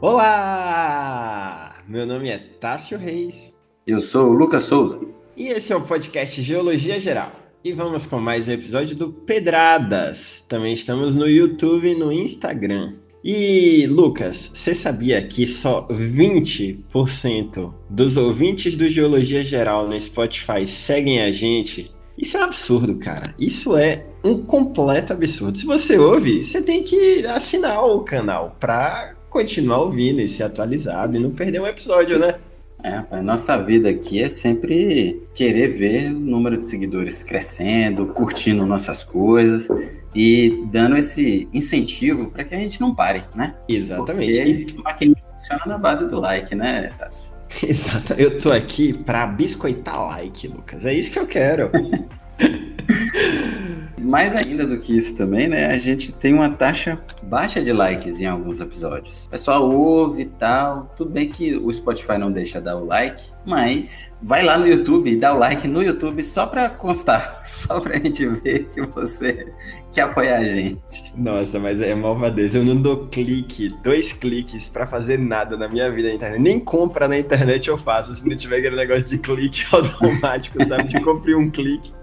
Olá! Meu nome é Tássio Reis. Eu sou o Lucas Souza. E esse é o podcast Geologia Geral. E vamos com mais um episódio do Pedradas. Também estamos no YouTube e no Instagram. E, Lucas, você sabia que só 20% dos ouvintes do Geologia Geral no Spotify seguem a gente? Isso é um absurdo, cara. Isso é um completo absurdo. Se você ouve, você tem que assinar o canal para continuar ouvindo e ser atualizado e não perder um episódio, né? É, a nossa vida aqui é sempre querer ver o número de seguidores crescendo, curtindo nossas coisas e dando esse incentivo para que a gente não pare, né? Exatamente. Porque a máquina funciona na base do like, né, Tássio? Exato. Eu tô aqui para biscoitar like, Lucas. É isso que eu quero. Mais ainda do que isso também, né? A gente tem uma taxa baixa de likes em alguns episódios. O pessoal ouve e tal. Tudo bem que o Spotify não deixa dar o like, mas vai lá no YouTube e dá o like no YouTube só pra constar, só pra gente ver que você quer apoiar a gente. Nossa, mas é malvadeza. Eu não dou clique, dois cliques pra fazer nada na minha vida na internet. Nem compra na internet eu faço se não tiver aquele negócio de clique automático, sabe? De compre um clique.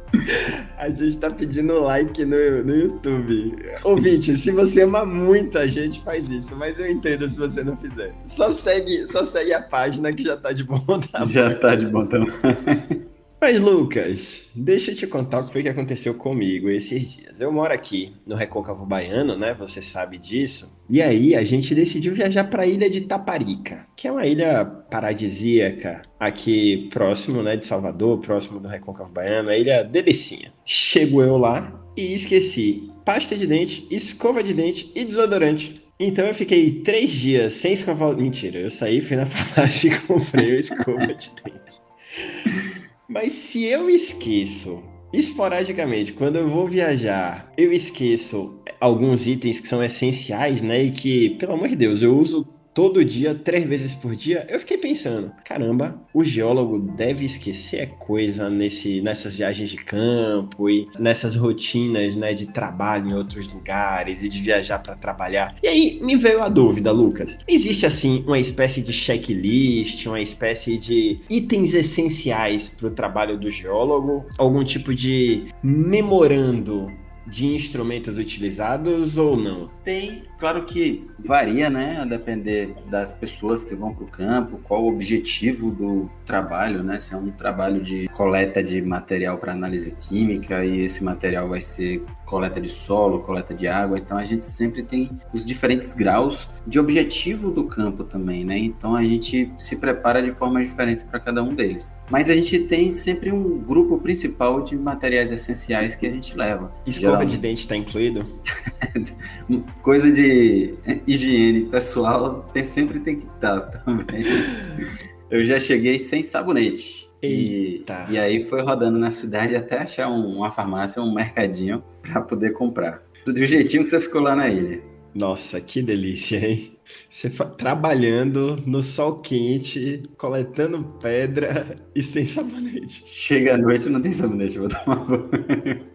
A gente tá pedindo like no, no YouTube. Ouvinte, se você ama muito a gente, faz isso. Mas eu entendo se você não fizer. Só segue, só segue a página que já tá de bom tamanho. Já tá de bom tamanho. Mas, Lucas, deixa eu te contar o que foi que aconteceu comigo esses dias. Eu moro aqui no Recôncavo Baiano, né? Você sabe disso. E aí a gente decidiu viajar para a ilha de Taparica, que é uma ilha paradisíaca aqui próximo, né, de Salvador, próximo do Recôncavo Baiano, a ilha delicinha. Chego eu lá e esqueci pasta de dente, escova de dente e desodorante. Então eu fiquei três dias sem escovar. Mentira, eu saí, fui na farmácia e comprei a escova de dente. Mas se eu esqueço, esporadicamente, quando eu vou viajar, eu esqueço alguns itens que são essenciais, né? E que, pelo amor de Deus, eu uso todo dia, três vezes por dia, eu fiquei pensando, caramba, o geólogo deve esquecer coisa nesse, nessas viagens de campo e nessas rotinas, né, de trabalho em outros lugares e de viajar para trabalhar. E aí me veio a dúvida, Lucas, existe assim uma espécie de checklist, uma espécie de itens essenciais para o trabalho do geólogo, algum tipo de memorando de instrumentos utilizados ou não? Tem, claro que varia, né? A depender das pessoas que vão para o campo, qual o objetivo do trabalho, né? Se é um trabalho de coleta de material para análise química e esse material vai ser coleta de solo, coleta de água. Então a gente sempre tem os diferentes graus de objetivo do campo também, né? Então a gente se prepara de formas diferentes para cada um deles. Mas a gente tem sempre um grupo principal de materiais essenciais que a gente leva. Escova Geralmente... de dente está incluído? Coisa de higiene pessoal tem, sempre tem que estar tá também. Eu já cheguei sem sabonete. E, e, aí foi rodando na cidade até achar um, uma farmácia, um mercadinho para poder comprar. Do jeitinho que você ficou lá na ilha. Nossa, que delícia, hein? Você trabalhando no sol quente, coletando pedra e sem sabonete. Chega à noite e não tem sabonete, vou tomar banho.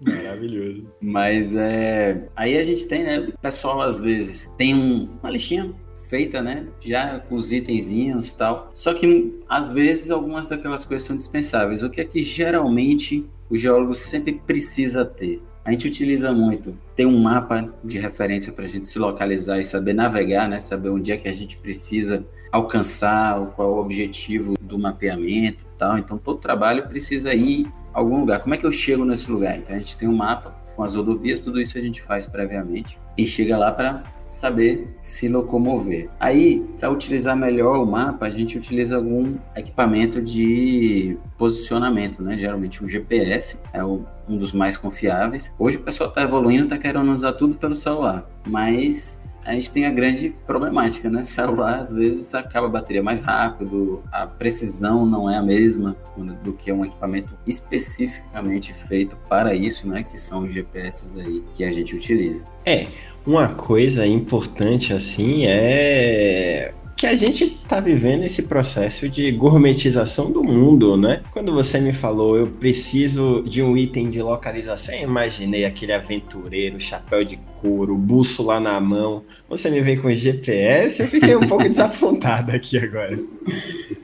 Maravilhoso. Mas é. Aí a gente tem, né? O pessoal às vezes tem um, uma listinha feita, né? Já com os itenzinhos e tal. Só que às vezes algumas daquelas coisas são dispensáveis. O que é que geralmente o geólogo sempre precisa ter? A gente utiliza muito ter um mapa de referência para a gente se localizar e saber navegar, né? Saber onde é que a gente precisa alcançar, qual é o objetivo do mapeamento e tal. Então todo trabalho precisa ir a algum lugar. Como é que eu chego nesse lugar? Então a gente tem um mapa com as rodovias, tudo isso a gente faz previamente e chega lá para saber se locomover. Aí, para utilizar melhor o mapa, a gente utiliza algum equipamento de posicionamento, né? Geralmente o GPS é o, um dos mais confiáveis. Hoje o pessoal está evoluindo, está querendo usar tudo pelo celular, mas a gente tem a grande problemática, né? Celular às vezes acaba a bateria mais rápido, a precisão não é a mesma do que um equipamento especificamente feito para isso, né? Que são os GPS aí que a gente utiliza. É, uma coisa importante assim é que a gente está vivendo esse processo de gourmetização do mundo, né? Quando você me falou, eu preciso de um item de localização, eu imaginei aquele aventureiro, chapéu de couro, bússola na mão. Você me vem com GPS, eu fiquei um pouco desapontado aqui agora.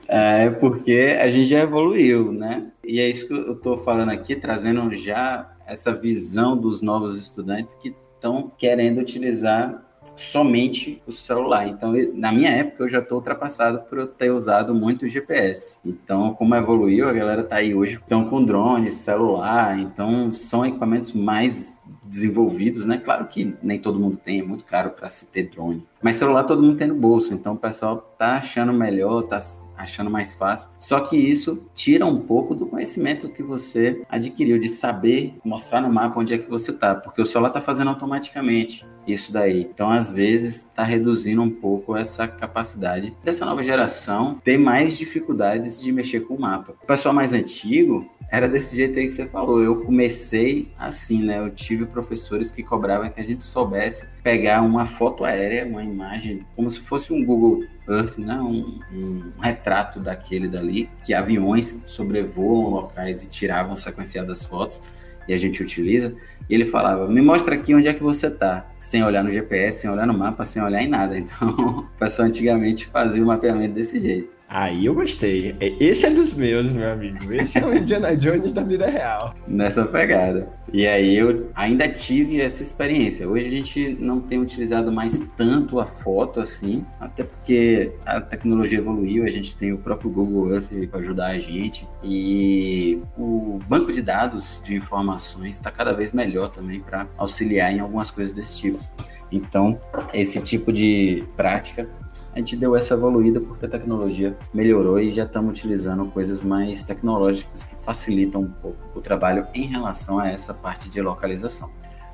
É porque a gente já evoluiu, né? E é isso que eu estou falando aqui, trazendo já essa visão dos novos estudantes que estão querendo utilizar somente o celular. Então, na minha época, eu já estou ultrapassado por eu ter usado muito o GPS. Então, como evoluiu, a galera está aí hoje, estão com drone, celular, então são equipamentos mais desenvolvidos, né? Claro que nem todo mundo tem, é muito caro para se ter drone. Mas celular todo mundo tem no bolso, então o pessoal tá achando melhor, tá achando mais fácil. Só que isso tira um pouco do conhecimento que você adquiriu, de saber mostrar no mapa onde é que você tá, porque o celular tá fazendo automaticamente isso daí. Então, às vezes, está reduzindo um pouco essa capacidade dessa nova geração ter mais dificuldades de mexer com o mapa. O pessoal mais antigo era desse jeito aí que você falou. Eu comecei assim, né? Eu tive professores que cobravam que a gente soubesse pegar uma foto aérea, uma imagem, como se fosse um Google Earth, né? Um, um retrato daquele dali, que aviões sobrevoam locais e tiravam sequenciadas fotos e a gente utiliza. E ele falava: Me mostra aqui onde é que você tá, sem olhar no GPS, sem olhar no mapa, sem olhar em nada. Então, o pessoal antigamente fazia o mapeamento desse jeito. Aí eu gostei. É, esse é dos meus, meu amigo. Esse é o Indiana Jones da vida real. Nessa pegada. E aí eu ainda tive essa experiência. Hoje a gente não tem utilizado mais tanto a foto assim, até porque a tecnologia evoluiu, a gente tem o próprio Google Earth para ajudar a gente. E o banco de dados de informações está cada vez melhor também para auxiliar em algumas coisas desse tipo. Então, esse tipo de prática a gente deu essa evoluída porque a tecnologia melhorou e já estamos utilizando coisas mais tecnológicas que facilitam um pouco o trabalho em relação a essa parte de localização.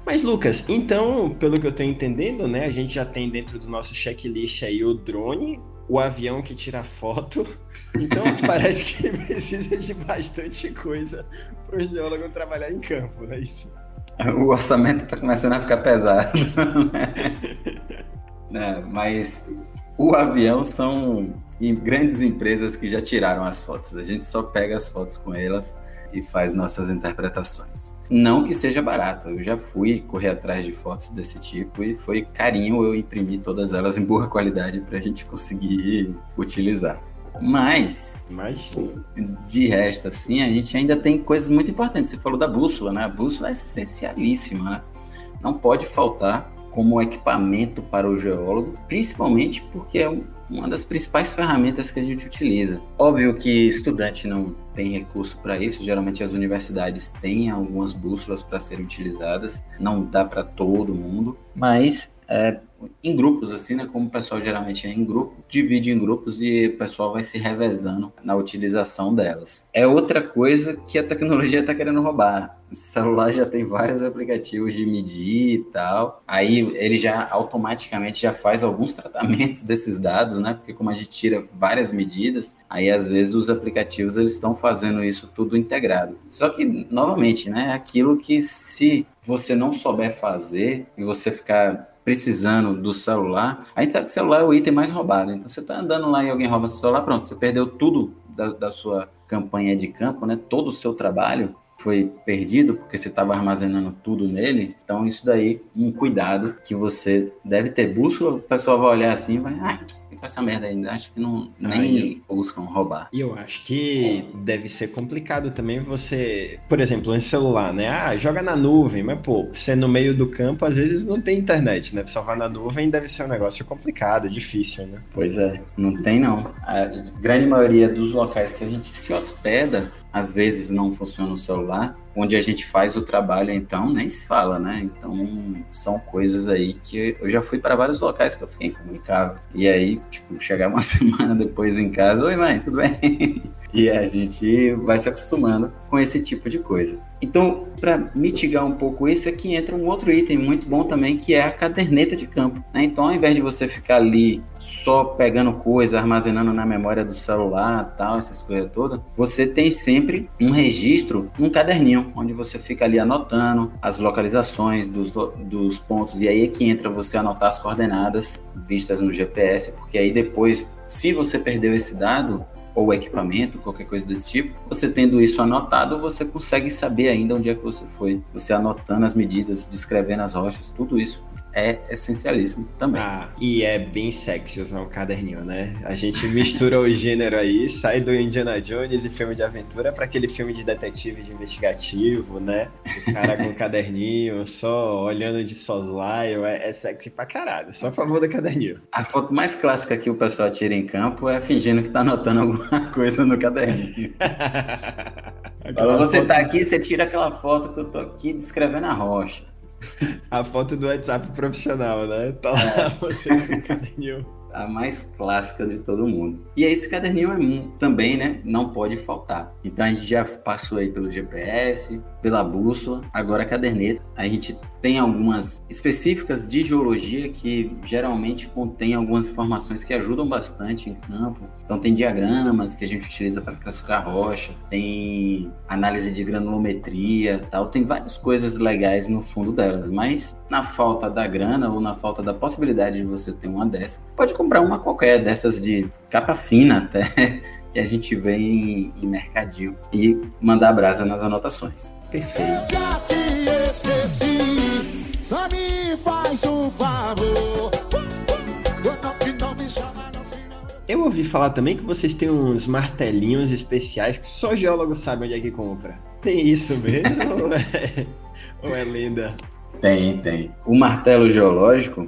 Mas Lucas, então, pelo que eu estou entendendo, né, a gente já tem dentro do nosso checklist aí o drone, o avião que tira foto. Então parece que precisa de bastante coisa para o geólogo trabalhar em campo, não é isso? O orçamento está começando a ficar pesado. Né? mas o avião são grandes empresas que já tiraram as fotos. A gente só pega as fotos com elas e faz nossas interpretações. Não que seja barato, eu já fui correr atrás de fotos desse tipo e foi carinho eu imprimir todas elas em boa qualidade para a gente conseguir utilizar. Mas, Imagina. de resto, assim, a gente ainda tem coisas muito importantes. Você falou da bússola, né? A bússola é essencialíssima, né? Não pode faltar como equipamento para o geólogo, principalmente porque é uma das principais ferramentas que a gente utiliza. Óbvio que estudante não tem recurso para isso, geralmente as universidades têm algumas bússolas para serem utilizadas, não dá para todo mundo, mas é, em grupos, assim, né? Como o pessoal geralmente é em grupo, divide em grupos e o pessoal vai se revezando na utilização delas. É outra coisa que a tecnologia está querendo roubar. O celular já tem vários aplicativos de medir e tal. Aí ele já automaticamente já faz alguns tratamentos desses dados, né? Porque como a gente tira várias medidas, aí às vezes os aplicativos eles estão fazendo isso tudo integrado. Só que novamente, né? É aquilo que se você não souber fazer e você ficar precisando do celular, a gente sabe que o celular é o item mais roubado. Então você está andando lá e alguém rouba seu celular, pronto, você perdeu tudo da, da sua campanha de campo, né? Todo o seu trabalho foi perdido porque você estava armazenando tudo nele. Então isso daí, um cuidado que você deve ter bússola, o pessoal vai olhar assim e vai, ah, com essa merda ainda. Acho que não, nem buscam roubar. E eu acho que deve ser complicado também você, por exemplo, um celular, né? Ah, joga na nuvem, mas pô, você no meio do campo às vezes não tem internet, né? Salvar na nuvem deve ser um negócio complicado, difícil, né? Pois é, não tem não. A grande maioria dos locais que a gente se hospeda, às vezes não funciona o celular onde a gente faz o trabalho, então, nem se fala, né? Então, são coisas aí que eu já fui para vários locais que eu fiquei incomunicável. E aí, tipo, chegar uma semana depois em casa, oi mãe, tudo bem? e a gente vai se acostumando com esse tipo de coisa. Então, para mitigar um pouco isso, aqui entra um outro item muito bom também, que é a caderneta de campo. Né? Então, ao invés de você ficar ali só pegando coisa, armazenando na memória do celular, tal, essas coisas todas, você tem sempre um registro, um caderninho onde você fica ali anotando as localizações dos, dos pontos, e aí é que entra você anotar as coordenadas vistas no GPS, porque aí depois se você perdeu esse dado, ou equipamento, qualquer coisa desse tipo, você tendo isso anotado, você consegue saber ainda onde é que você foi. Você anotando as medidas, descrevendo as rochas, tudo isso é essencialíssimo também. Ah, e é bem sexy usar um caderninho, né? A gente mistura o gênero aí, sai do Indiana Jones e filme de aventura para aquele filme de detetive de investigativo, né? O cara com o caderninho, só olhando de soslaio, é, é sexy pra caralho. Só a favor do caderninho. A foto mais clássica que o pessoal tira em campo é fingindo que tá anotando alguma coisa no caderninho. Quando você foto... tá aqui, você tira aquela foto que eu tô aqui descrevendo a rocha. A foto do WhatsApp profissional, né? Tá lá é. você com o caderninho. A mais clássica de todo mundo. E esse caderninho é também, né? Não pode faltar. Então a gente já passou aí pelo GPS, pela bússola, agora a caderneta. A gente tem algumas específicas de geologia que geralmente contém algumas informações que ajudam bastante em campo. Então tem diagramas que a gente utiliza para classificar rocha, tem análise de granulometria, tal, tem várias coisas legais no fundo delas, mas na falta da grana ou na falta da possibilidade de você ter uma dessa, pode comprar uma qualquer dessas de capa fina até que a gente vê em, em mercadinho e mandar brasa nas anotações. Perfeito. Só me faz um favor. Eu ouvi falar também que vocês têm uns martelinhos especiais que só geólogo sabe onde é que compra. Tem isso mesmo ou, é, ou é lenda? Tem, tem. O martelo geológico,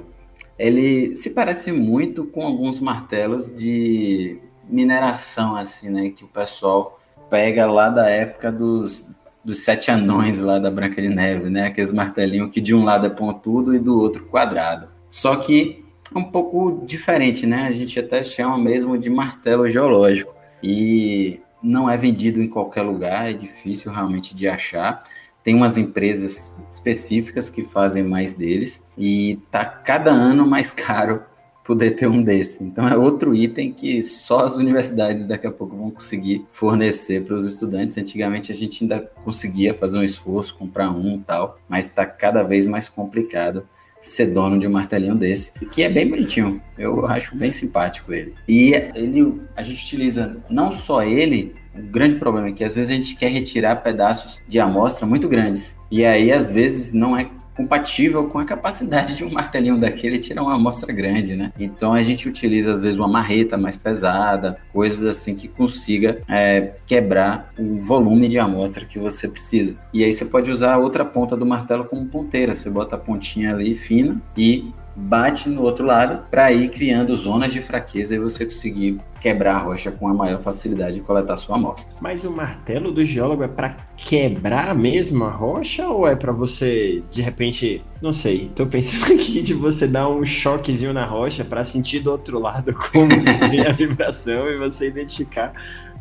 ele se parece muito com alguns martelos de mineração, assim, né? Que o pessoal pega lá da época dos, dos sete anões lá da Branca de Neve, né? Aqueles martelinhos que de um lado é pontudo e do outro quadrado. Só que é um pouco diferente, né? A gente até chama mesmo de martelo geológico. E não é vendido em qualquer lugar, é difícil realmente de achar. Tem umas empresas específicas que fazem mais deles e tá cada ano mais caro poder ter um desse. Então é outro item que só as universidades daqui a pouco vão conseguir fornecer para os estudantes. Antigamente a gente ainda conseguia fazer um esforço, comprar um e tal, mas está cada vez mais complicado ser dono de um martelinho desse, que é bem bonitinho. Eu acho bem simpático ele. E ele, a gente utiliza não só ele, o grande problema é que às vezes a gente quer retirar pedaços de amostra muito grandes. E aí às vezes não é compatível com a capacidade de um martelinho daquele tirar uma amostra grande, né? Então a gente utiliza às vezes uma marreta mais pesada, coisas assim que consiga é, quebrar o volume de amostra que você precisa. E aí você pode usar a outra ponta do martelo como ponteira, você bota a pontinha ali fina e bate no outro lado para ir criando zonas de fraqueza e você conseguir quebrar a rocha com a maior facilidade e coletar sua amostra. Mas o martelo do geólogo é para quebrar mesmo a rocha ou é para você, de repente, não sei, tô pensando aqui de você dar um choquezinho na rocha para sentir do outro lado como a vibração e você identificar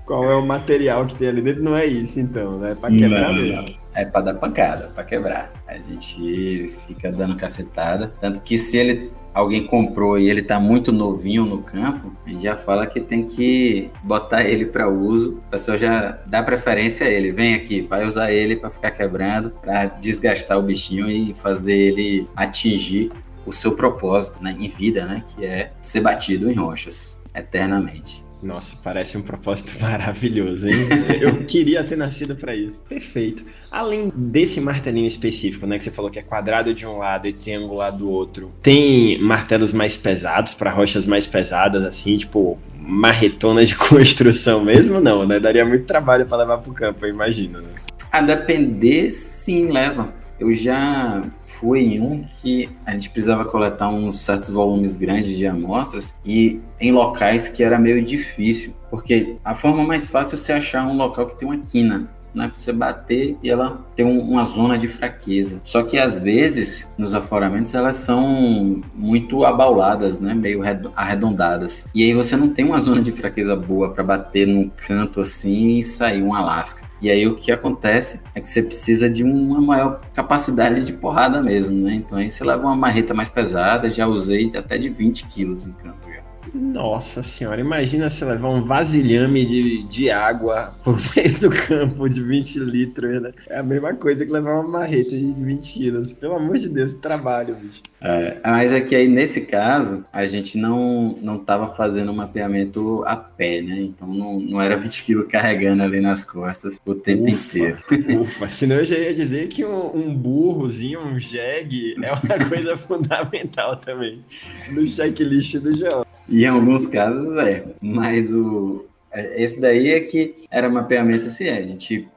qual é o material que tem ali dentro. Não é isso então, né? É para quebrar não, mesmo. É para dar pancada, para quebrar. A gente fica dando cacetada. Tanto que se ele alguém comprou e ele tá muito novinho no campo, a gente já fala que tem que botar ele para uso. A pessoa já dá preferência a ele. Vem aqui, vai usar ele para ficar quebrando, para desgastar o bichinho e fazer ele atingir o seu propósito né, em vida, né, que é ser batido em rochas eternamente. Nossa, parece um propósito maravilhoso, hein? Eu queria ter nascido para isso. Perfeito. Além desse martelinho específico, né, que você falou que é quadrado de um lado e triangular do outro, tem martelos mais pesados para rochas mais pesadas, assim, tipo marretona de construção mesmo? Não, né? Daria muito trabalho para levar pro campo, eu imagino, né? A depender, sim, leva. Eu já fui em um que a gente precisava coletar uns certos volumes grandes de amostras e em locais que era meio difícil, porque a forma mais fácil é você achar um local que tem uma quina né, você bater e ela tem um, uma zona de fraqueza. Só que às vezes nos aforamentos elas são muito abauladas, né, meio arredondadas. E aí você não tem uma zona de fraqueza boa para bater num canto assim e sair uma lasca. E aí o que acontece é que você precisa de uma maior capacidade de porrada mesmo, né? Então aí você leva uma marreta mais pesada, já usei até de 20 quilos em campo. Nossa senhora, imagina se levar um vasilhame de, de água por meio do campo de 20 litros, né? É a mesma coisa que levar uma marreta de 20 quilos. Pelo amor de Deus, trabalho, bicho. É, mas é aí, nesse caso, a gente não, não tava fazendo um mapeamento a pé, né? Então não, não era 20 quilos carregando ali nas costas o tempo ufa, inteiro. Ufa, senão eu já ia dizer que um, um burrozinho, um jegue, é uma coisa fundamental também no checklist do João. Em alguns casos é, mas o, é, esse daí é que era mapeamento assim, é, a gente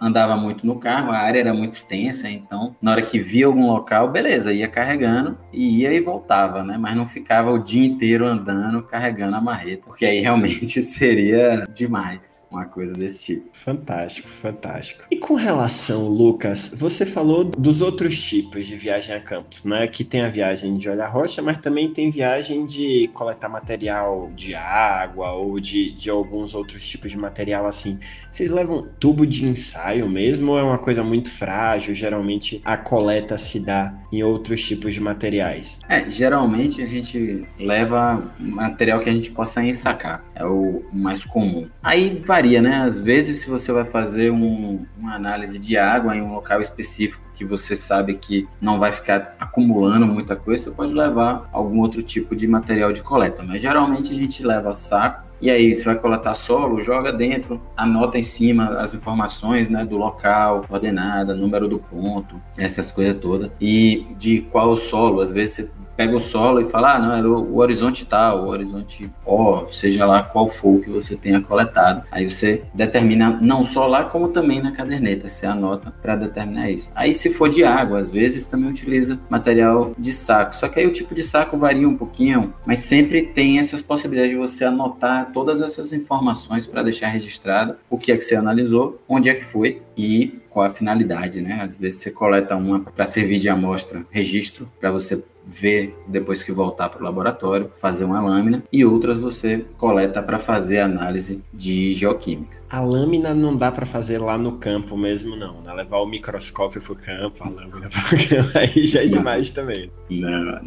andava muito no carro, a área era muito extensa, então na hora que via algum local, beleza, ia carregando e ia e voltava, né? Mas não ficava o dia inteiro andando, carregando a marreta, porque aí realmente seria demais uma coisa desse tipo. Fantástico, fantástico. E com relação, Lucas, você falou dos outros tipos de viagem a campos, né? Que tem a viagem de olhar rocha, mas também tem viagem de coletar material de água ou de, de alguns outros tipos de material assim. Vocês levam tubo de ensaio mesmo ou é uma coisa muito frágil? Geralmente a coleta se dá em outros tipos de materiais? É, geralmente a gente leva material que a gente possa ensacar, é o mais comum. Aí varia, né? Às vezes, se você vai fazer um, uma análise de água em um local específico que você sabe que não vai ficar acumulando muita coisa, você pode levar algum outro tipo de material de coleta, mas geralmente a gente leva saco e aí, você vai coletar solo, joga dentro, anota em cima as informações né, do local, coordenada, número do ponto, essas coisas todas. E de qual solo, às vezes você pega o solo e fala, ah, não, era o, horizonte tal, o horizonte O, seja lá qual for o que você tenha coletado. Aí você determina não só lá, como também na caderneta, você anota para determinar isso. Aí se for de água, às vezes também utiliza material de saco. Só que aí o tipo de saco varia um pouquinho, mas sempre tem essas possibilidades de você anotar todas essas informações para deixar registrado o que é que você analisou, onde é que foi e qual a finalidade, né? Às vezes você coleta uma para servir de amostra, registro, para você ver depois que voltar para o laboratório, fazer uma lâmina, e outras você coleta para fazer análise de geoquímica. A lâmina não dá para fazer lá no campo mesmo, não. Né? Levar o microscópio para o campo, a lâmina para o campo, aí já é demais também. Não,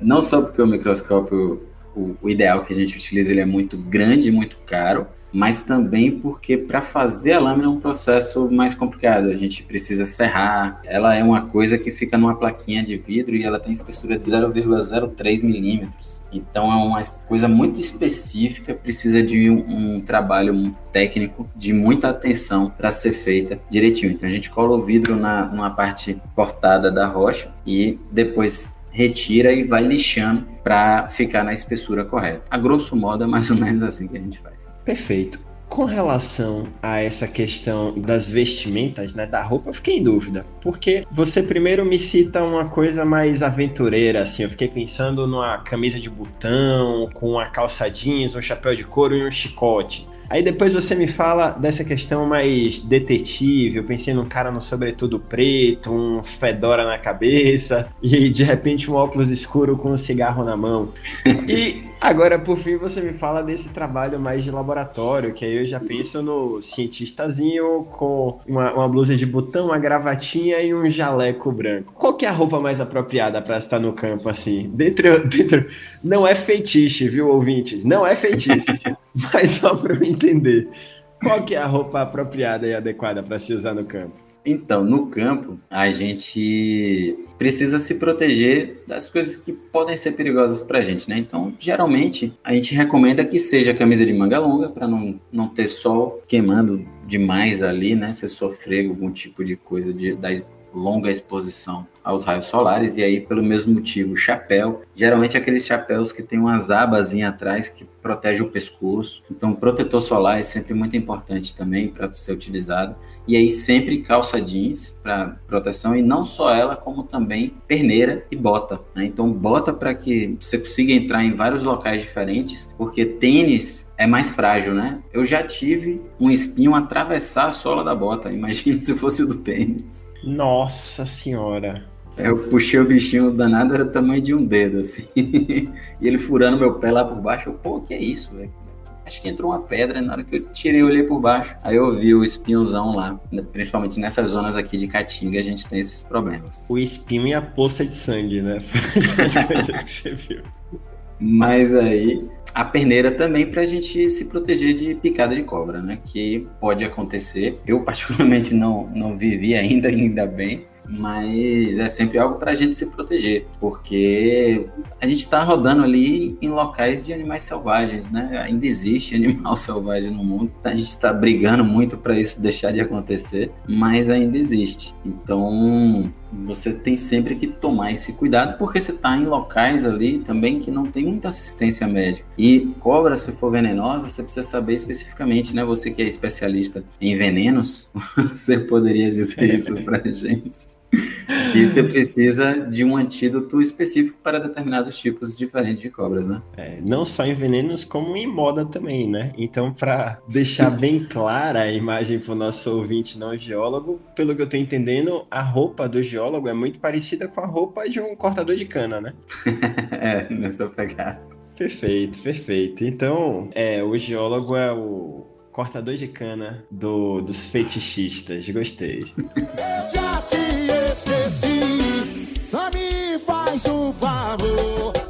não só porque o microscópio o, o, ideal que a gente utiliza ele é muito grande, muito caro, mas também porque para fazer a lâmina é um processo mais complicado. A gente precisa serrar. Ela é uma coisa que fica numa plaquinha de vidro e ela tem espessura de 0,03 milímetros. Então é uma coisa muito específica, precisa de um, um trabalho técnico de muita atenção para ser feita direitinho. Então a gente cola o vidro na, numa parte cortada da rocha e depois retira e vai lixando para ficar na espessura correta. A grosso modo é mais ou menos assim que a gente faz. Perfeito. Com relação a essa questão das vestimentas, né, da roupa, eu fiquei em dúvida, porque você primeiro me cita uma coisa mais aventureira, assim, eu fiquei pensando numa camisa de botão, com uma calça jeans, um chapéu de couro e um chicote. Aí depois você me fala dessa questão mais detetive. Eu pensei num cara no sobretudo preto, um fedora na cabeça e de repente um óculos escuro com um cigarro na mão. E agora, por fim, você me fala desse trabalho mais de laboratório, que aí eu já penso no cientistazinho com uma, uma blusa de botão, uma gravatinha e um jaleco branco. Qual que é a roupa mais apropriada para estar no campo assim? Dentro, dentro, não é feitiço, viu, ouvintes? Não é feitiço. Mas só para eu entender, qual que é a roupa apropriada e adequada para se usar no campo? Então, no campo, a gente precisa se proteger das coisas que podem ser perigosas para a gente, né? Então, geralmente, a gente recomenda que seja camisa de manga longa, para não, não ter sol queimando demais ali, né? Se sofrer algum tipo de coisa de, da longa exposição aos raios solares, e aí, pelo mesmo motivo, chapéu. Geralmente aqueles chapéus que tem umas abas atrás que protege o pescoço. Então, protetor solar é sempre muito importante também para ser utilizado. E aí, sempre calça jeans para proteção, e não só ela, como também perneira e bota. Né? Então, bota para que você consiga entrar em vários locais diferentes, porque tênis é mais frágil, né? Eu já tive um espinho atravessar a sola da bota. Imagina se fosse o do tênis. Nossa senhora. Eu puxei o bichinho danado, era o tamanho de um dedo, assim. e ele furando meu pé lá por baixo. Eu, pô, que é isso, velho? Acho que entrou uma pedra, na hora que eu tirei, eu olhei por baixo. Aí eu vi o espinhozão lá. Principalmente nessas zonas aqui de Caatinga, a gente tem esses problemas. O espinho e a poça de sangue, né? As coisas que você viu. Mas aí a perneira também para a gente se proteger de picada de cobra, né? Que pode acontecer. Eu particularmente não, não vivi ainda, ainda bem, mas é sempre algo para a gente se proteger, porque a gente está rodando ali em locais de animais selvagens, né? Ainda existe animal selvagem no mundo, a gente está brigando muito para isso deixar de acontecer, mas ainda existe. Então você tem sempre que tomar esse cuidado porque você está em locais ali também que não tem muita assistência médica. E cobra, se for venenosa, você precisa saber especificamente, né? Você que é especialista em venenos, você poderia dizer isso para gente e você precisa de um antídoto específico para determinados tipos diferentes de cobras, né? É, não só em venenos, como em moda também, né? Então, para deixar bem clara a imagem para o nosso ouvinte não geólogo, pelo que eu estou entendendo, a roupa do geólogo é muito parecida com a roupa de um cortador de cana, né? é, nessa pegada. Perfeito, perfeito. Então, é, o geólogo é o cortador de cana do, dos fetichistas. Gostei. Esqueci, só me faz um favor.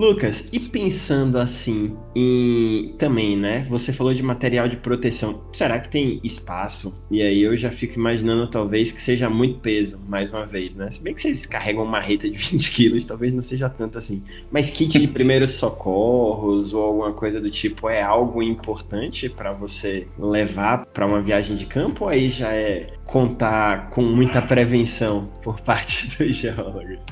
Lucas, e pensando assim em também, né? Você falou de material de proteção. Será que tem espaço? E aí eu já fico imaginando talvez que seja muito peso, mais uma vez, né? Se bem que vocês carregam uma marreta de 20 quilos, talvez não seja tanto assim. Mas kit de primeiros socorros ou alguma coisa do tipo é algo importante para você levar para uma viagem de campo? Ou aí já é contar com muita prevenção por parte dos geólogos?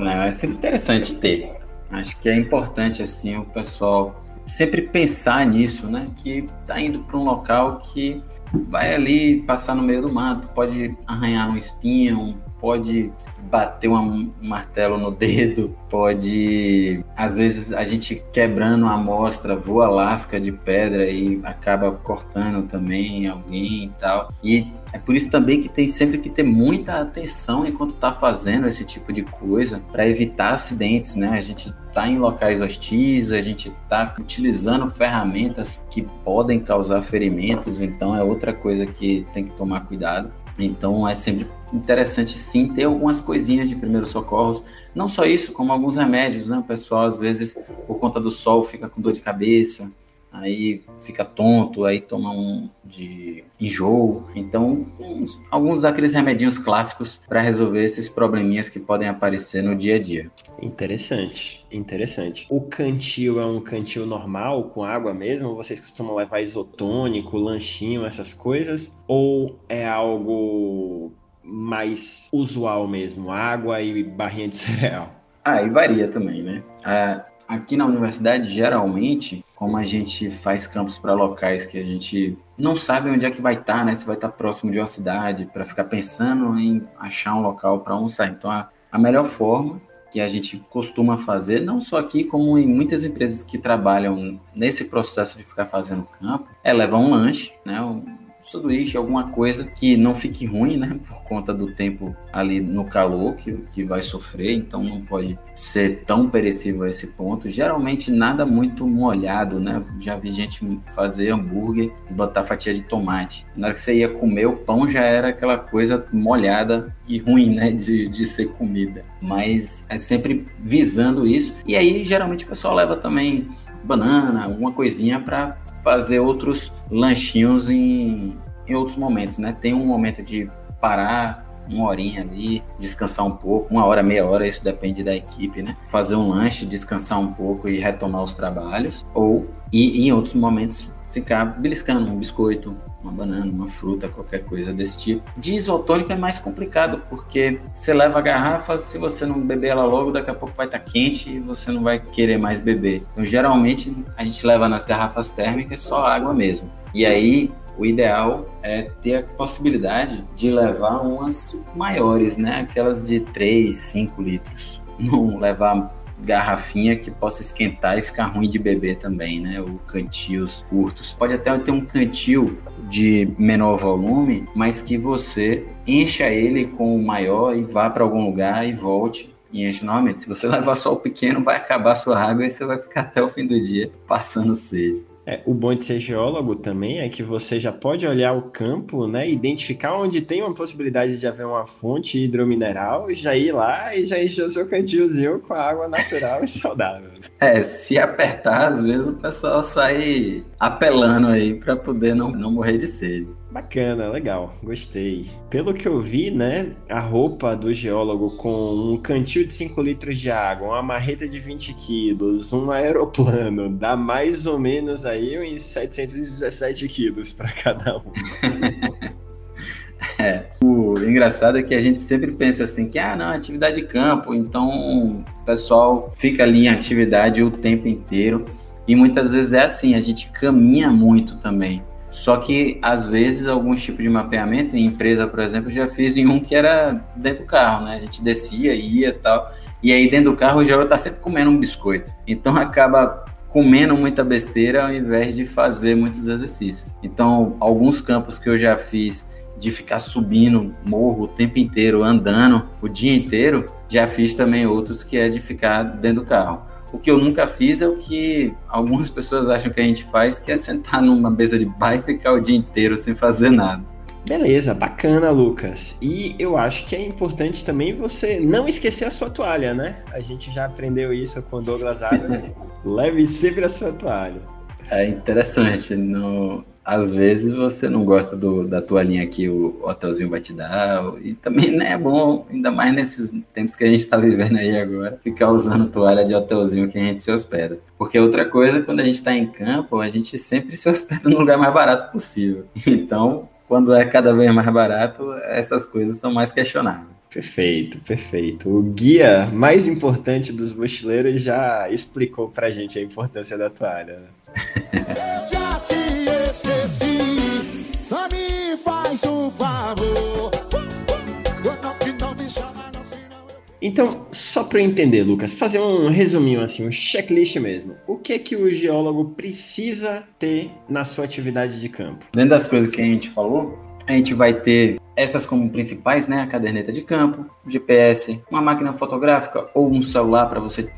Não, é sempre interessante ter. Acho que é importante assim o pessoal sempre pensar nisso, né? Que tá indo para um local que vai ali passar no meio do mato, pode arranhar um espinho, pode bater um martelo no dedo, pode. Às vezes a gente quebrando a amostra, voa lasca de pedra e acaba cortando também alguém e tal. E é por isso também que tem sempre que ter muita atenção enquanto está fazendo esse tipo de coisa para evitar acidentes, né? A gente está em locais hostis, a gente está utilizando ferramentas que podem causar ferimentos, então é outra coisa que tem que tomar cuidado. Então é sempre interessante sim ter algumas coisinhas de primeiros socorros. Não só isso, como alguns remédios, né? O pessoal às vezes por conta do sol fica com dor de cabeça, aí fica tonto, aí toma um de enjoo. Então, uns, alguns daqueles remedinhos clássicos para resolver esses probleminhas que podem aparecer no dia a dia. Interessante, interessante. O cantil é um cantil normal, com água mesmo? Vocês costumam levar isotônico, lanchinho, essas coisas? Ou é algo mais usual mesmo, água e barrinha de cereal? Ah, e varia também, né? Ah, aqui na universidade, geralmente, como a gente faz campos para locais que a gente não sabe onde é que vai estar, tá, né? Se vai estar tá próximo de uma cidade, para ficar pensando em achar um local para almoçar. Então, a, a melhor forma que a gente costuma fazer, não só aqui, como em muitas empresas que trabalham nesse processo de ficar fazendo campo, é levar um lanche, né? Um, sanduíche, alguma coisa que não fique ruim, né? Por conta do tempo ali no calor que, que vai sofrer, então não pode ser tão perecível a esse ponto. Geralmente nada muito molhado, né? Já vi gente fazer hambúrguer e botar fatia de tomate. Na hora que você ia comer, o pão já era aquela coisa molhada e ruim, né? De, de ser comida. Mas é sempre visando isso. E aí, geralmente, o pessoal leva também banana, alguma coisinha para fazer outros lanchinhos em, em outros momentos, né? Tem um momento de parar uma horinha ali, descansar um pouco, uma hora, meia hora, isso depende da equipe, né? Fazer um lanche, descansar um pouco e retomar os trabalhos, ou e em outros momentos ficar beliscando um biscoito, uma banana, uma fruta, qualquer coisa desse tipo. De isotônico é mais complicado, porque você leva a garrafa, se você não beber ela logo, daqui a pouco vai estar tá quente e você não vai querer mais beber. Então, geralmente, a gente leva nas garrafas térmicas só água mesmo. E aí, o ideal é ter a possibilidade de levar umas maiores, né? Aquelas de 3, 5 litros. Não levar garrafinha que possa esquentar e ficar ruim de beber também, né? Ou cantios curtos. Pode até ter um cantil de menor volume, mas que você encha ele com o maior e vá para algum lugar e volte e enche novamente. Se você levar só o pequeno, vai acabar a sua água e você vai ficar até o fim do dia passando sede. É, o bom de ser geólogo também é que você já pode olhar o campo, né, identificar onde tem uma possibilidade de haver uma fonte hidromineral, já ir lá e já encher o seu cantilzinho com água natural e saudável. É, se apertar, às vezes o pessoal sai apelando aí para poder não, não morrer de sede. Bacana, legal, gostei. Pelo que eu vi, né, a roupa do geólogo com um cantil de 5 litros de água, uma marreta de 20 quilos, um aeroplano, dá mais ou menos aí uns 717 quilos para cada um. é, o engraçado é que a gente sempre pensa assim, que, ah, não, atividade de campo, então o pessoal fica ali em atividade o tempo inteiro, e muitas vezes é assim, a gente caminha muito também. Só que, às vezes, alguns tipos de mapeamento, em empresa, por exemplo, já fiz em um que era dentro do carro, né? A gente descia, ia e tal. E aí, dentro do carro, o Joel tá sempre comendo um biscoito. Então, acaba comendo muita besteira ao invés de fazer muitos exercícios. Então, alguns campos que eu já fiz de ficar subindo morro o tempo inteiro, andando o dia inteiro, já fiz também outros que é de ficar dentro do carro. O que eu nunca fiz é o que algumas pessoas acham que a gente faz, que é sentar numa mesa de bar e ficar o dia inteiro sem fazer nada. Beleza, bacana, Lucas. E eu acho que é importante também você não esquecer a sua toalha, né? A gente já aprendeu isso com Douglas Adams. Leve sempre a sua toalha. É interessante. No, às vezes você não gosta do, da toalhinha que o hotelzinho vai te dar, e também não é bom, ainda mais nesses tempos que a gente está vivendo aí agora, ficar usando toalha de hotelzinho que a gente se hospeda. Porque outra coisa, quando a gente está em campo, a gente sempre se hospeda no lugar mais barato possível. Então, quando é cada vez mais barato, essas coisas são mais questionáveis. Perfeito, perfeito. O guia mais importante dos mochileiros já explicou pra gente a importância da toalha. Né? te esqueci. Só me faz um favor. Então, só para eu entender, Lucas, fazer um resuminho assim, um checklist mesmo. O que é que o geólogo precisa ter na sua atividade de campo? Dentro das coisas que a gente falou, a gente vai ter essas como principais, né? A caderneta de campo, GPS, uma máquina fotográfica ou um celular para você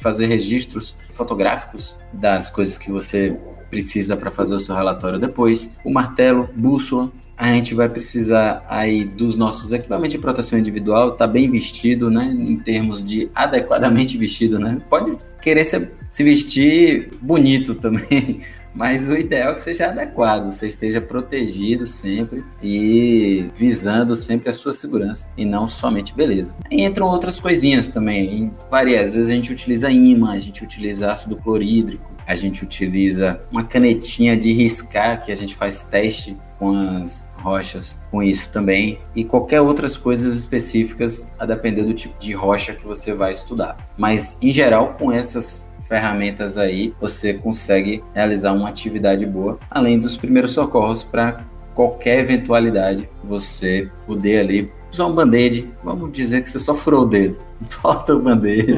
fazer registros fotográficos das coisas que você precisa para fazer o seu relatório depois, o martelo, bússola, a gente vai precisar aí dos nossos equipamentos de proteção individual, tá bem vestido, né, em termos de adequadamente vestido, né? Pode querer se, se vestir bonito também, mas o ideal é que seja adequado, você esteja protegido sempre e visando sempre a sua segurança e não somente beleza. Entram outras coisinhas também, varia, às vezes a gente utiliza imã, a gente utiliza ácido clorídrico, a gente utiliza uma canetinha de riscar que a gente faz teste com as rochas com isso também e qualquer outras coisas específicas a depender do tipo de rocha que você vai estudar. Mas em geral com essas ferramentas aí, você consegue realizar uma atividade boa, além dos primeiros socorros para qualquer eventualidade, você poder ali usar um band-aid, vamos dizer que você só furou o dedo, falta o band-aid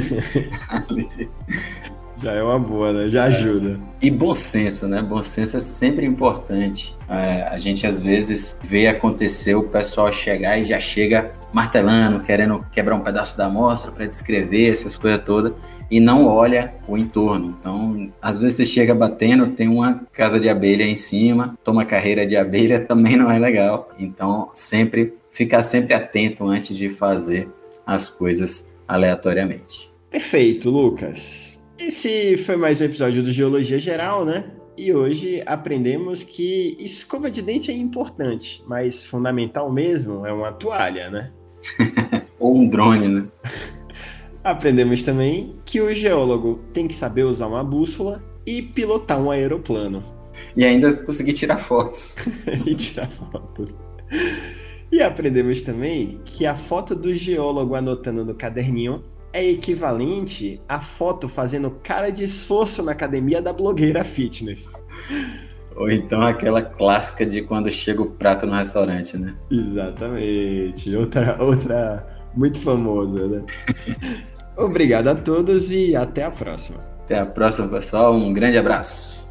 Já é uma boa, né? Já ajuda. E bom senso, né? Bom senso é sempre importante. É, a gente às vezes vê acontecer o pessoal chegar e já chega martelando, querendo quebrar um pedaço da amostra para descrever essas coisas todas e não olha o entorno. Então, às vezes você chega batendo, tem uma casa de abelha em cima, toma carreira de abelha, também não é legal. Então, sempre ficar sempre atento antes de fazer as coisas aleatoriamente. Perfeito, Lucas. Esse foi mais um episódio do Geologia Geral, né? E hoje aprendemos que escova de dente é importante, mas fundamental mesmo é uma toalha, né? Ou um drone, né? aprendemos também que o geólogo tem que saber usar uma bússola e pilotar um aeroplano. E ainda conseguir tirar fotos. e tirar fotos. E aprendemos também que a foto do geólogo anotando no caderninho é equivalente à foto fazendo cara de esforço na academia da blogueira fitness. Ou então aquela clássica de quando chega o prato no restaurante, né? Exatamente. Outra, outra muito famosa, né? Obrigado a todos e até a próxima. Até a próxima, pessoal. Um grande abraço.